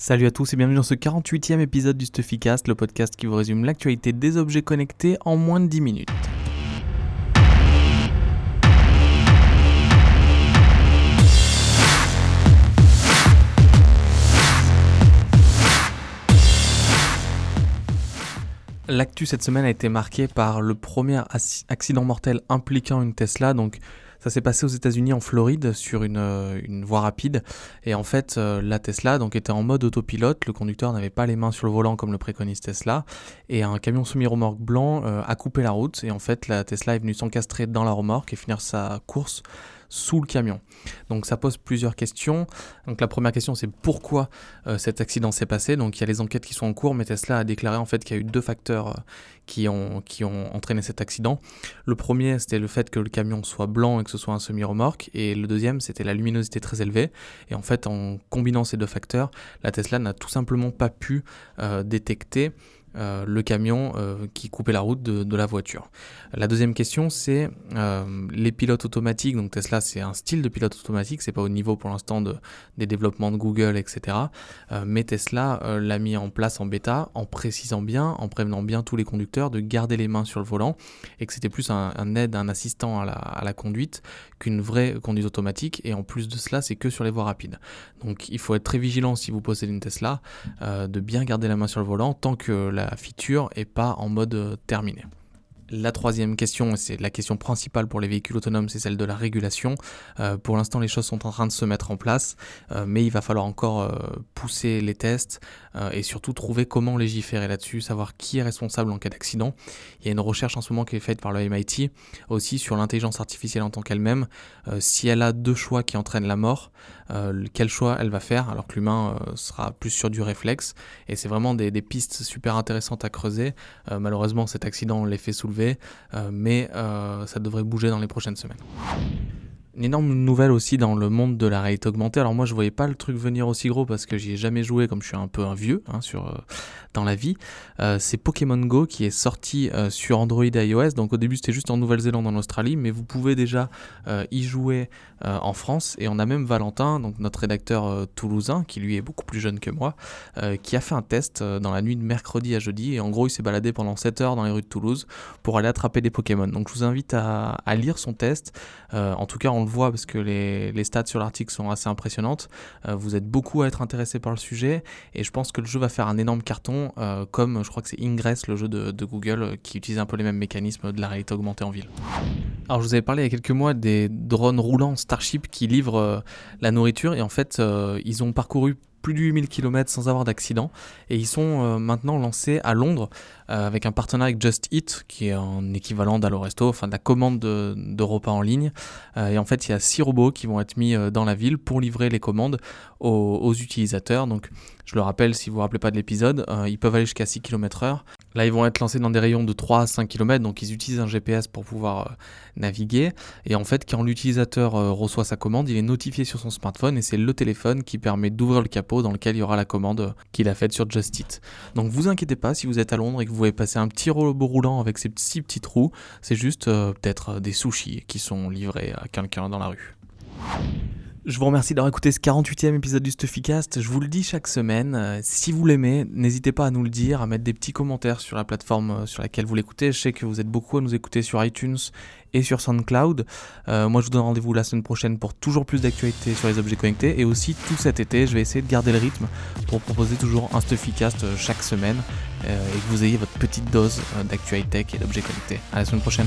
Salut à tous et bienvenue dans ce 48e épisode du Stuffycast, le podcast qui vous résume l'actualité des objets connectés en moins de 10 minutes. L'actu cette semaine a été marquée par le premier accident mortel impliquant une Tesla, donc ça s'est passé aux États-Unis en Floride sur une, euh, voie rapide. Et en fait euh, la Tesla donc était en mode autopilote, le conducteur n'avait pas les mains sur le volant comme le préconise Tesla. Et un camion semi-remorque blanc euh, a coupé la route. Et en fait la Tesla est venue s'encastrer dans la remorque et finir sa course sous le camion. Donc ça pose plusieurs questions. Donc la première question c'est pourquoi euh, cet accident s'est passé? Donc il y a les enquêtes qui sont en cours, mais Tesla a déclaré en fait qu'il y a eu deux facteurs euh, qui, ont, qui ont entraîné cet accident. Le premier c'était le fait que le camion soit blanc et que ce soit un semi-remorque, et le deuxième c'était la luminosité très élevée. Et en fait en combinant ces deux facteurs, la Tesla n'a tout simplement pas pu euh, détecter euh, le camion euh, qui coupait la route de, la voiture. La deuxième question, c'est euh, les pilotes automatiques. Donc Tesla, c'est un style de pilote automatique, c'est pas au niveau pour l'instant de, des développements de Google, etc. mais Tesla l'a mis en place en bêta en précisant bien, en prévenant bien tous les conducteurs de garder les mains sur le volant et que c'était plus un, aide, un assistant à la, à la conduite qu'une vraie conduite automatique. Et en plus de cela, c'est que sur les voies rapides. Donc il faut être très vigilant si vous possédez une Tesla, de bien garder la main sur le volant tant que la feature et pas en mode euh, terminé. La troisième question, et c'est la question principale pour les véhicules autonomes, c'est celle de la régulation. Euh, pour l'instant, les choses sont en train de se mettre en place, euh, mais il va falloir encore euh, pousser les tests et surtout trouver comment légiférer là-dessus, savoir qui est responsable en cas d'accident. Il y a une recherche en ce moment qui est faite par le MIT aussi sur l'intelligence artificielle en tant qu'elle-même. si elle a deux choix qui entraînent la mort, quel choix elle va faire alors que l'humain sera plus sur du réflexe. Et c'est vraiment des, des, pistes super intéressantes à creuser. malheureusement, cet accident les fait euh, mais euh, ça devrait bouger dans les prochaines semaines. Une énorme nouvelle aussi dans le monde de la réalité augmentée. Alors moi je voyais pas le truc venir aussi gros parce que j'y ai jamais joué comme je suis un peu un vieux hein, sur euh, dans la vie. c'est Pokémon Go qui est sorti sur Android et iOS. Donc au début c'était juste en Nouvelle-Zélande en Australie, mais vous pouvez déjà y jouer en France. Et on a même Valentin, donc notre rédacteur toulousain, qui lui est beaucoup plus jeune que moi, qui a fait un test dans la nuit de mercredi à jeudi. Et en gros il s'est baladé pendant 7 heures dans les rues de Toulouse pour aller attraper des Pokémon. Donc je vous invite à, à lire son test. en tout cas on voit parce que les, stats sur l'article sont assez impressionnantes. Euh, vous êtes beaucoup à être intéressé par le sujet et je pense que le jeu va faire un énorme carton, euh, comme je crois que c'est Ingress, le jeu de, Google, euh, qui utilise un peu les mêmes mécanismes de la réalité augmentée en ville. Alors je vous avais parlé il y a quelques mois des drones roulants Starship qui livrent la nourriture et en fait ils ont parcouru plus de 8000 km sans avoir d'accident. Et ils sont euh, maintenant lancés à Londres euh, avec un partenariat avec Just Eat, qui est un équivalent d'Allo Resto, enfin de la commande de, repas en ligne. Euh, et en fait, il y a six robots qui vont être mis dans la ville pour livrer les commandes aux, aux utilisateurs. Donc, je le rappelle, si vous ne vous rappelez pas de l'épisode, ils peuvent aller jusqu'à 6 km/h. Là, ils vont être lancés dans des rayons de 3 à 5 km, donc ils utilisent un GPS pour pouvoir euh, naviguer. Et en fait, quand l'utilisateur euh, reçoit sa commande, il est notifié sur son smartphone et c'est le téléphone qui permet d'ouvrir le capot dans lequel il y aura la commande euh, qu'il a faite sur Just Eat. Donc vous inquiétez pas si vous êtes à Londres et que vous voulez passer un petit robot roulant avec ces six petits trous, c'est juste peut-être des sushis qui sont livrés à quelqu'un dans la rue. Je vous remercie d'avoir écouté ce 48e épisode du Stuffycast. Je vous le dis chaque semaine. Euh, si vous l'aimez, n'hésitez pas à nous le dire, à mettre des petits commentaires sur la plateforme euh, sur laquelle vous l'écoutez. Je sais que vous êtes beaucoup à nous écouter sur iTunes et sur SoundCloud. Euh, moi, je vous donne rendez-vous la semaine prochaine pour toujours plus d'actualités sur les objets connectés. Et aussi, tout cet été, je vais essayer de garder le rythme pour proposer toujours un Stuffycast chaque semaine et que vous ayez votre petite dose d'actualité et d'objets connectés. À la semaine prochaine.